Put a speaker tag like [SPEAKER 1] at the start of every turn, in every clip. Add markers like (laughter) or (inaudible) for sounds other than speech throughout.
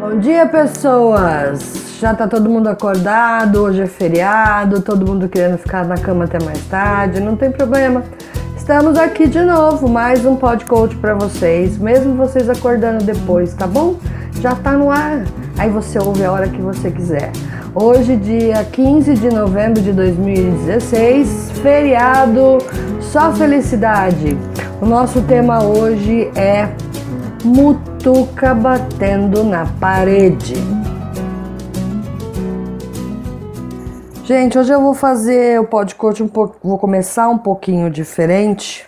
[SPEAKER 1] Bom dia, pessoas! Já tá todo mundo acordado, hoje é feriado, todo mundo querendo ficar na cama até mais tarde, não tem problema. Estamos aqui de novo, mais um podcast para vocês, mesmo vocês acordando depois, tá bom? Já tá no ar, aí você ouve a hora que você quiser. Hoje, dia 15 de novembro de 2016, feriado, só felicidade. O nosso tema hoje é mutuca batendo na parede. Gente, hoje eu vou fazer o podcast um pouco, vou começar um pouquinho diferente.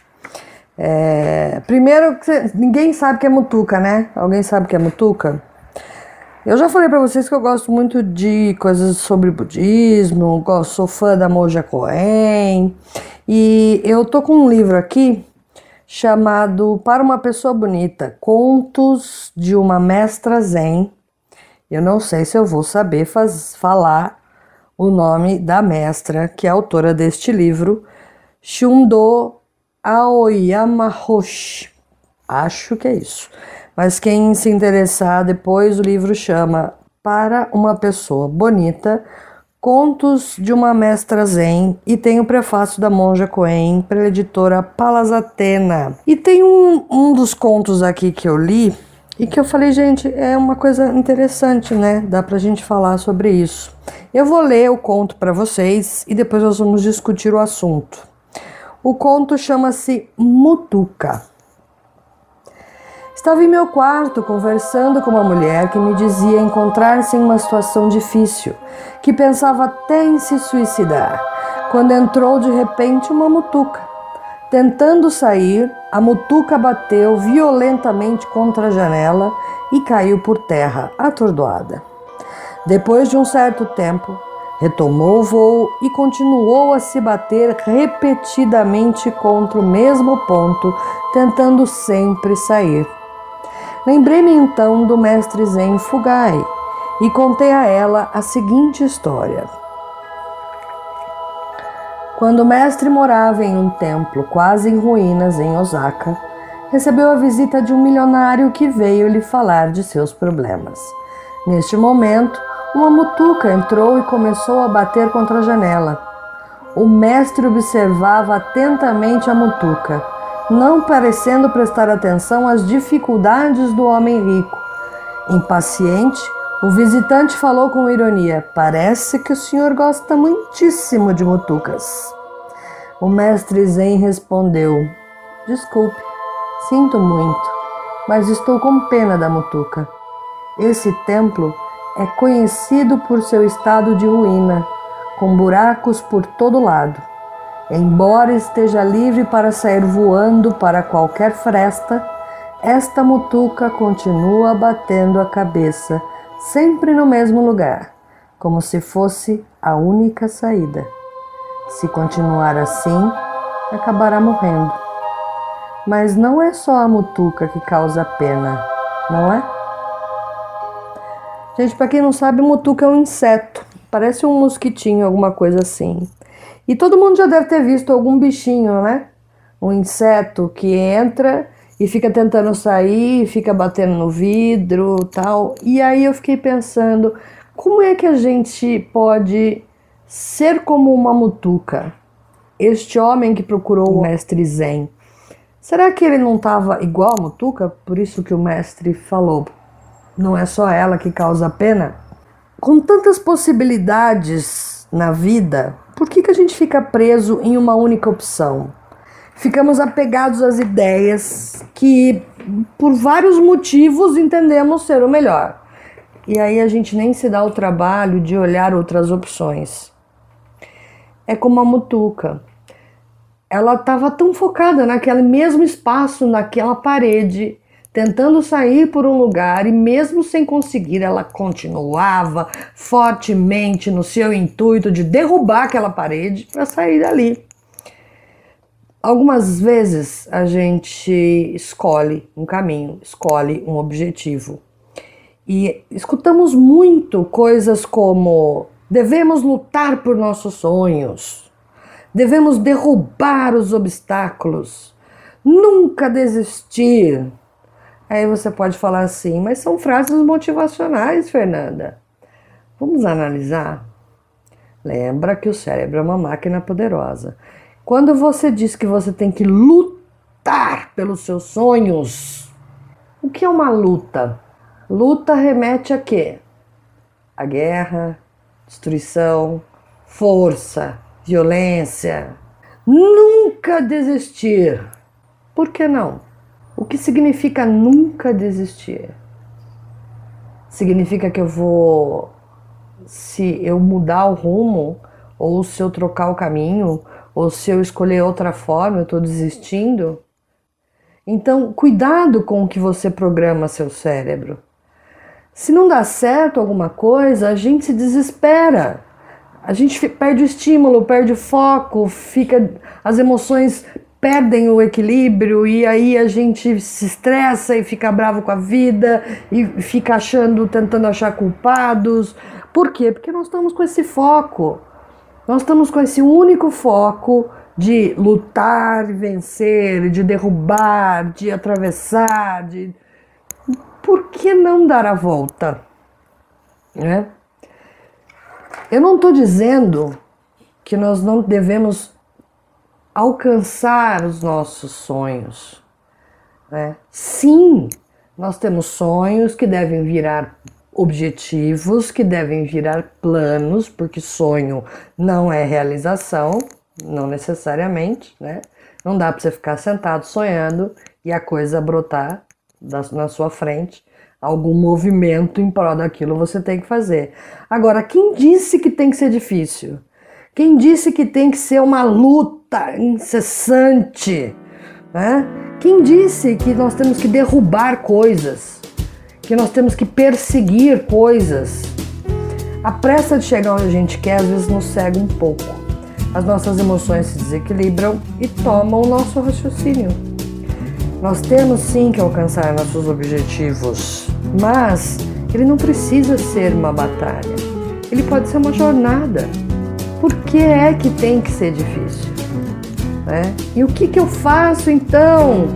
[SPEAKER 1] É, primeiro, ninguém sabe que é mutuca, né? Alguém sabe que é mutuca? Eu já falei para vocês que eu gosto muito de coisas sobre budismo, sou fã da Moja Cohen, e eu tô com um livro aqui chamado Para uma Pessoa Bonita: Contos de uma Mestra Zen. Eu não sei se eu vou saber faz, falar o nome da mestra que é autora deste livro, Shundo Aoyama Roshi. Acho que é isso. Mas quem se interessar depois, o livro chama Para uma Pessoa Bonita Contos de uma Mestra Zen e tem o prefácio da Monja Coen pela editora Palas Atena. E tem um, um dos contos aqui que eu li e que eu falei, gente, é uma coisa interessante, né? Dá pra gente falar sobre isso. Eu vou ler o conto para vocês e depois nós vamos discutir o assunto. O conto chama-se Mutuca. Estava em meu quarto conversando com uma mulher que me dizia encontrar-se em uma situação difícil, que pensava até em se suicidar, quando entrou de repente uma mutuca. Tentando sair, a mutuca bateu violentamente contra a janela e caiu por terra, atordoada. Depois de um certo tempo, retomou o voo e continuou a se bater repetidamente contra o mesmo ponto, tentando sempre sair. Lembrei-me então do mestre Zen Fugai e contei a ela a seguinte história. Quando o mestre morava em um templo quase em ruínas em Osaka, recebeu a visita de um milionário que veio lhe falar de seus problemas. Neste momento, uma mutuca entrou e começou a bater contra a janela. O mestre observava atentamente a mutuca não parecendo prestar atenção às dificuldades do homem rico. Impaciente, o visitante falou com ironia: Parece que o senhor gosta muitíssimo de mutucas. O mestre Zen respondeu: Desculpe, sinto muito, mas estou com pena da mutuca. Esse templo é conhecido por seu estado de ruína, com buracos por todo lado. Embora esteja livre para sair voando para qualquer fresta, esta mutuca continua batendo a cabeça, sempre no mesmo lugar, como se fosse a única saída. Se continuar assim, acabará morrendo. Mas não é só a mutuca que causa pena, não é? Gente, para quem não sabe, mutuca é um inseto, parece um mosquitinho, alguma coisa assim. E todo mundo já deve ter visto algum bichinho, né? Um inseto que entra e fica tentando sair, fica batendo no vidro, tal. E aí eu fiquei pensando, como é que a gente pode ser como uma mutuca? Este homem que procurou o mestre Zen, será que ele não estava igual a mutuca? Por isso que o mestre falou, não é só ela que causa pena? Com tantas possibilidades na vida, por que, que a gente fica preso em uma única opção? Ficamos apegados às ideias que, por vários motivos, entendemos ser o melhor. E aí a gente nem se dá o trabalho de olhar outras opções. É como a mutuca. Ela estava tão focada naquele mesmo espaço, naquela parede, tentando sair por um lugar e, mesmo sem conseguir, ela continuava fortemente no seu intuito de derrubar aquela parede para sair dali. Algumas vezes a gente escolhe um caminho, escolhe um objetivo. E escutamos muito coisas como: devemos lutar por nossos sonhos, devemos derrubar os obstáculos, nunca desistir, Aí você pode falar assim, mas são frases motivacionais, Fernanda. Vamos analisar? Lembra que o cérebro é uma máquina poderosa. Quando você diz que você tem que lutar pelos seus sonhos, o que é uma luta? Luta remete a quê? A guerra, destruição, força, violência. Nunca desistir. Por que não? O que significa nunca desistir? Significa que eu vou, se eu mudar o rumo, ou se eu trocar o caminho, ou se eu escolher outra forma, eu estou desistindo? Então, cuidado com o que você programa seu cérebro. Se não dá certo alguma coisa, a gente se desespera. A gente perde o estímulo, perde o foco, fica as emoções perdem o equilíbrio e aí a gente se estressa e fica bravo com a vida e fica achando, tentando achar culpados. Por quê? Porque nós estamos com esse foco. Nós estamos com esse único foco de lutar, vencer, de derrubar, de atravessar, de por que não dar a volta? Né? Eu não estou dizendo que nós não devemos alcançar os nossos sonhos. Né? Sim, nós temos sonhos que devem virar objetivos, que devem virar planos, porque sonho não é realização, não necessariamente, né? Não dá para você ficar sentado sonhando e a coisa brotar na sua frente. Algum movimento em prol daquilo você tem que fazer. Agora, quem disse que tem que ser difícil? Quem disse que tem que ser uma luta incessante? Né? Quem disse que nós temos que derrubar coisas? Que nós temos que perseguir coisas? A pressa de chegar onde a gente quer às vezes nos cega um pouco. As nossas emoções se desequilibram e tomam o nosso raciocínio. Nós temos sim que alcançar nossos objetivos, mas ele não precisa ser uma batalha. Ele pode ser uma jornada por que é que tem que ser difícil? Né? E o que, que eu faço então?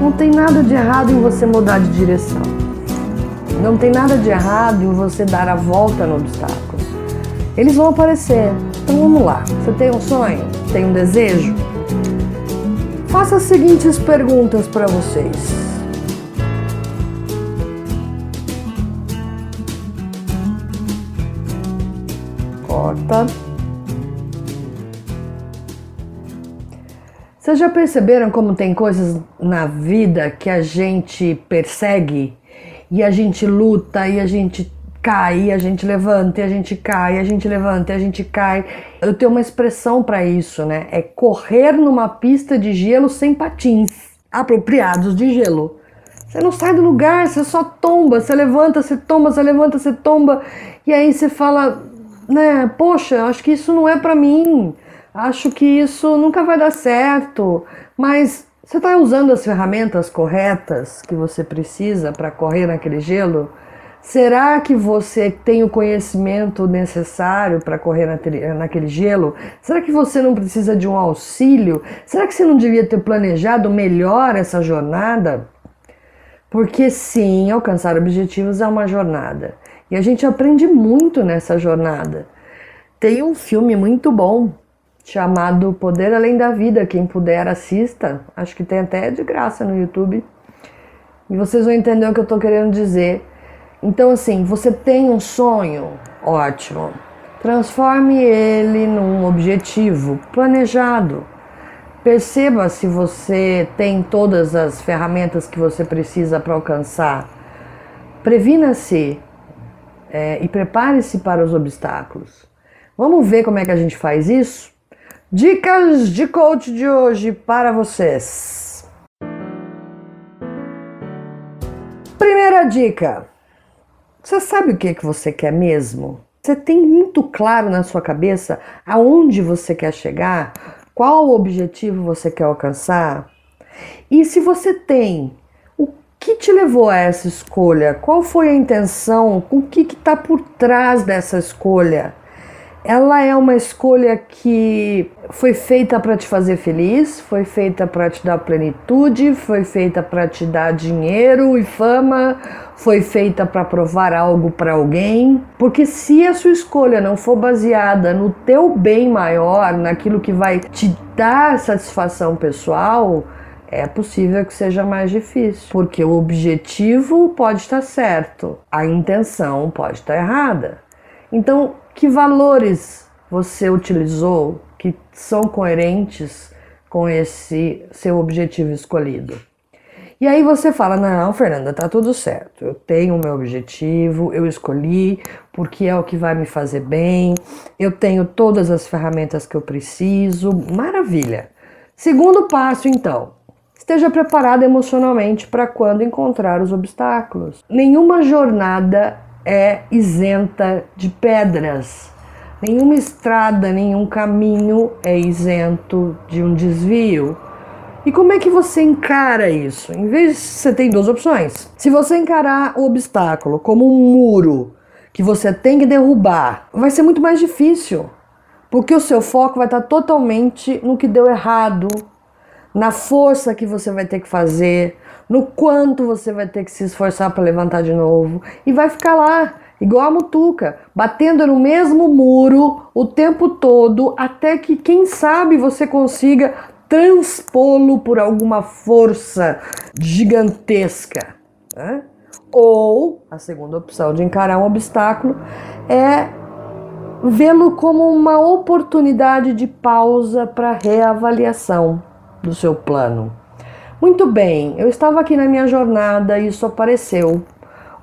[SPEAKER 1] Não tem nada de errado em você mudar de direção. Não tem nada de errado em você dar a volta no obstáculo. Eles vão aparecer. Então vamos lá. Você tem um sonho? Tem um desejo? Faça as seguintes perguntas para vocês. Corta. Vocês já perceberam como tem coisas na vida que a gente persegue e a gente luta e a gente cai, e a gente levanta, e a gente cai, e a gente levanta, e a gente cai. Eu tenho uma expressão para isso, né? É correr numa pista de gelo sem patins apropriados de gelo. Você não sai do lugar, você só tomba, você levanta, você tomba, você levanta, você tomba, e aí você fala, né? Poxa, acho que isso não é para mim acho que isso nunca vai dar certo, mas você está usando as ferramentas corretas que você precisa para correr naquele gelo? Será que você tem o conhecimento necessário para correr naquele gelo? Será que você não precisa de um auxílio? Será que você não devia ter planejado melhor essa jornada? Porque sim, alcançar objetivos é uma jornada. E a gente aprende muito nessa jornada. Tem um filme muito bom chamado Poder Além da Vida. Quem puder, assista. Acho que tem até de graça no YouTube. E vocês vão entender o que eu estou querendo dizer. Então, assim, você tem um sonho? Ótimo. Transforme ele num objetivo planejado. Perceba se você tem todas as ferramentas que você precisa para alcançar. Previna-se é, e prepare-se para os obstáculos. Vamos ver como é que a gente faz isso? Dicas de coach de hoje para vocês. Primeira dica: você sabe o que, que você quer mesmo? Você tem muito claro na sua cabeça aonde você quer chegar? Qual objetivo você quer alcançar? E se você tem, o que te levou a essa escolha? Qual foi a intenção? O que está por trás dessa escolha? Ela é uma escolha que foi feita para te fazer feliz, foi feita para te dar plenitude, foi feita para te dar dinheiro e fama, foi feita para provar algo para alguém. Porque se a sua escolha não for baseada no teu bem maior, naquilo que vai te dar satisfação pessoal, é possível que seja mais difícil, porque o objetivo pode estar certo, a intenção pode estar errada. Então, que valores você utilizou que são coerentes com esse seu objetivo escolhido? E aí você fala: "Não, Fernanda, tá tudo certo. Eu tenho o meu objetivo, eu escolhi porque é o que vai me fazer bem. Eu tenho todas as ferramentas que eu preciso. Maravilha. Segundo passo, então, Esteja preparado emocionalmente para quando encontrar os obstáculos. Nenhuma jornada é isenta de pedras. Nenhuma estrada, nenhum caminho é isento de um desvio. E como é que você encara isso? Em vez de você tem duas opções. Se você encarar o obstáculo como um muro que você tem que derrubar, vai ser muito mais difícil, porque o seu foco vai estar totalmente no que deu errado, na força que você vai ter que fazer, no quanto você vai ter que se esforçar para levantar de novo e vai ficar lá, igual a mutuca, batendo no mesmo muro o tempo todo até que, quem sabe, você consiga transpô-lo por alguma força gigantesca. Né? Ou a segunda opção de encarar um obstáculo é vê-lo como uma oportunidade de pausa para reavaliação do seu plano. Muito bem, eu estava aqui na minha jornada e isso apareceu.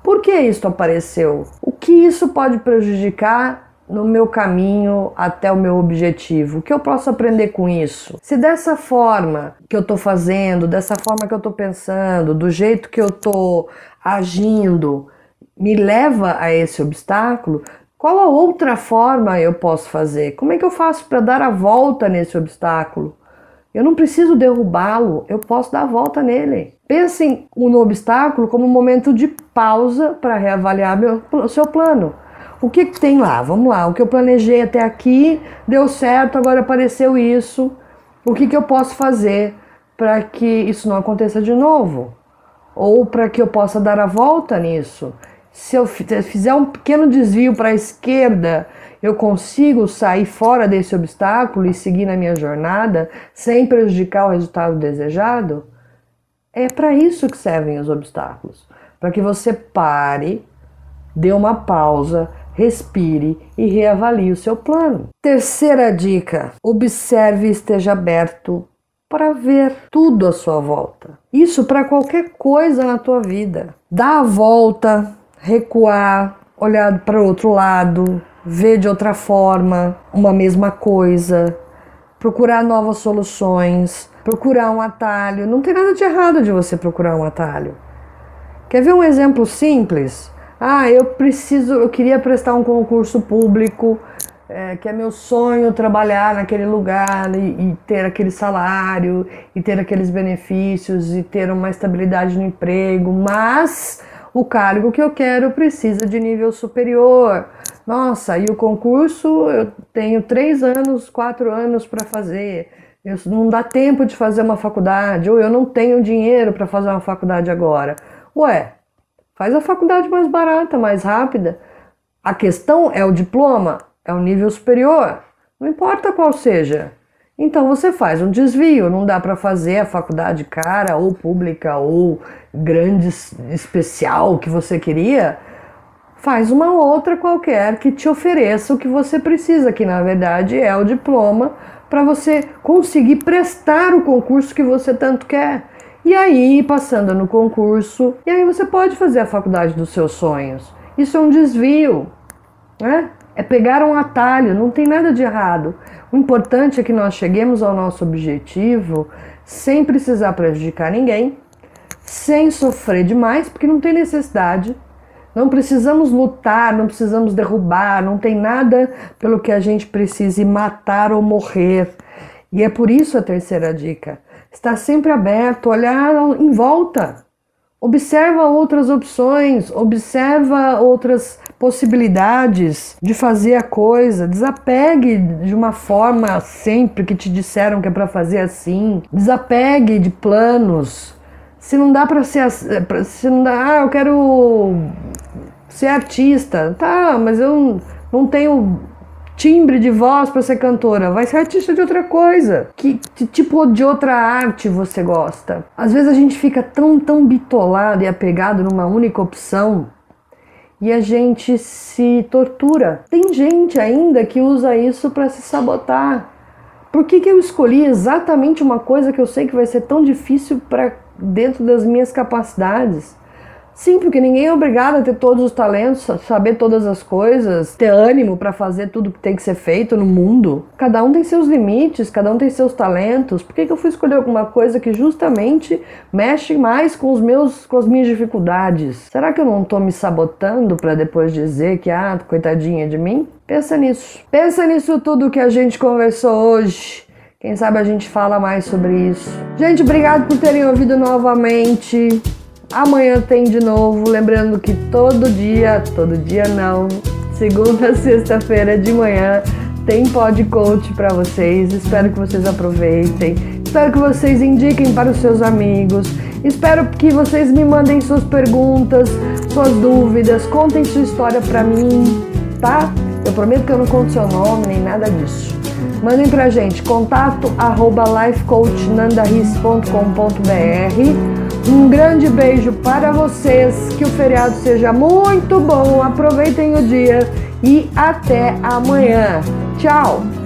[SPEAKER 1] Por que isso apareceu? O que isso pode prejudicar no meu caminho até o meu objetivo? O que eu posso aprender com isso? Se dessa forma que eu estou fazendo, dessa forma que eu estou pensando, do jeito que eu estou agindo, me leva a esse obstáculo, qual a outra forma eu posso fazer? Como é que eu faço para dar a volta nesse obstáculo? Eu não preciso derrubá-lo, eu posso dar a volta nele. Pensem no obstáculo como um momento de pausa para reavaliar o seu plano. O que, que tem lá? Vamos lá, o que eu planejei até aqui deu certo, agora apareceu isso. O que, que eu posso fazer para que isso não aconteça de novo? Ou para que eu possa dar a volta nisso? Se eu fizer um pequeno desvio para a esquerda, eu consigo sair fora desse obstáculo e seguir na minha jornada sem prejudicar o resultado desejado? É para isso que servem os obstáculos para que você pare, dê uma pausa, respire e reavalie o seu plano. Terceira dica: observe e esteja aberto para ver tudo à sua volta. Isso para qualquer coisa na tua vida. Dá a volta, recuar, olhar para o outro lado, ver de outra forma uma mesma coisa, procurar novas soluções, procurar um atalho. Não tem nada de errado de você procurar um atalho. Quer ver um exemplo simples? Ah, eu preciso, eu queria prestar um concurso público, é, que é meu sonho trabalhar naquele lugar e, e, ter aquele salário e ter aqueles benefícios e ter uma estabilidade no emprego, mas o cargo que eu quero precisa de nível superior. Nossa, e o concurso eu tenho três anos, quatro anos para fazer. Eu, não dá tempo de fazer uma faculdade, ou eu não tenho dinheiro para fazer uma faculdade agora. Ué, faz a faculdade mais barata, mais rápida. A questão é o diploma, é o nível superior. Não importa qual seja. Então você faz um desvio, não dá para fazer a faculdade cara ou pública ou grande especial que você queria. Faz uma outra qualquer que te ofereça o que você precisa, que na verdade é o diploma para você conseguir prestar o concurso que você tanto quer. E aí, passando no concurso, e aí você pode fazer a faculdade dos seus sonhos. Isso é um desvio, né? É pegar um atalho, não tem nada de errado. O importante é que nós cheguemos ao nosso objetivo sem precisar prejudicar ninguém, sem sofrer demais, porque não tem necessidade. Não precisamos lutar, não precisamos derrubar, não tem nada pelo que a gente precise matar ou morrer. E é por isso a terceira dica: estar sempre aberto, olhar em volta. Observa outras opções, observa outras possibilidades de fazer a coisa. Desapegue de uma forma sempre que te disseram que é para fazer assim. Desapegue de planos. Se não dá para ser, se não dá, ah, eu quero ser artista, tá? Mas eu não tenho timbre de voz para ser cantora, vai ser artista de outra coisa. Que, tipo de outra arte você gosta? Às vezes a gente fica tão, tão bitolado e apegado numa única opção e a gente se tortura. Tem gente ainda que usa isso para se sabotar. Por que, que eu escolhi exatamente uma coisa que eu sei que vai ser tão difícil para dentro das minhas capacidades? Sim, porque ninguém é obrigado a ter todos os talentos, saber todas as coisas, ter ânimo para fazer tudo que tem que ser feito no mundo. Cada um tem seus limites, cada um tem seus talentos. Por que, que eu fui escolher alguma coisa que justamente mexe mais com os meus, com as minhas dificuldades? Será que eu não estou me sabotando para depois dizer que ah, coitadinha de mim? Pensa nisso. Pensa nisso tudo que a gente conversou hoje. Quem sabe a gente fala mais sobre isso. Gente, obrigado por terem ouvido novamente. Amanhã tem de novo, lembrando que todo dia, todo dia não, segunda (laughs) sexta-feira de manhã tem pod coach para vocês. Espero que vocês aproveitem. Espero que vocês indiquem para os seus amigos. Espero que vocês me mandem suas perguntas, suas dúvidas, contem sua história para mim, tá? Eu prometo que eu não conto seu nome nem nada disso. Mandem pra gente contato arroba lifecoachnandaris.com.br um grande beijo para vocês, que o feriado seja muito bom, aproveitem o dia e até amanhã. Tchau!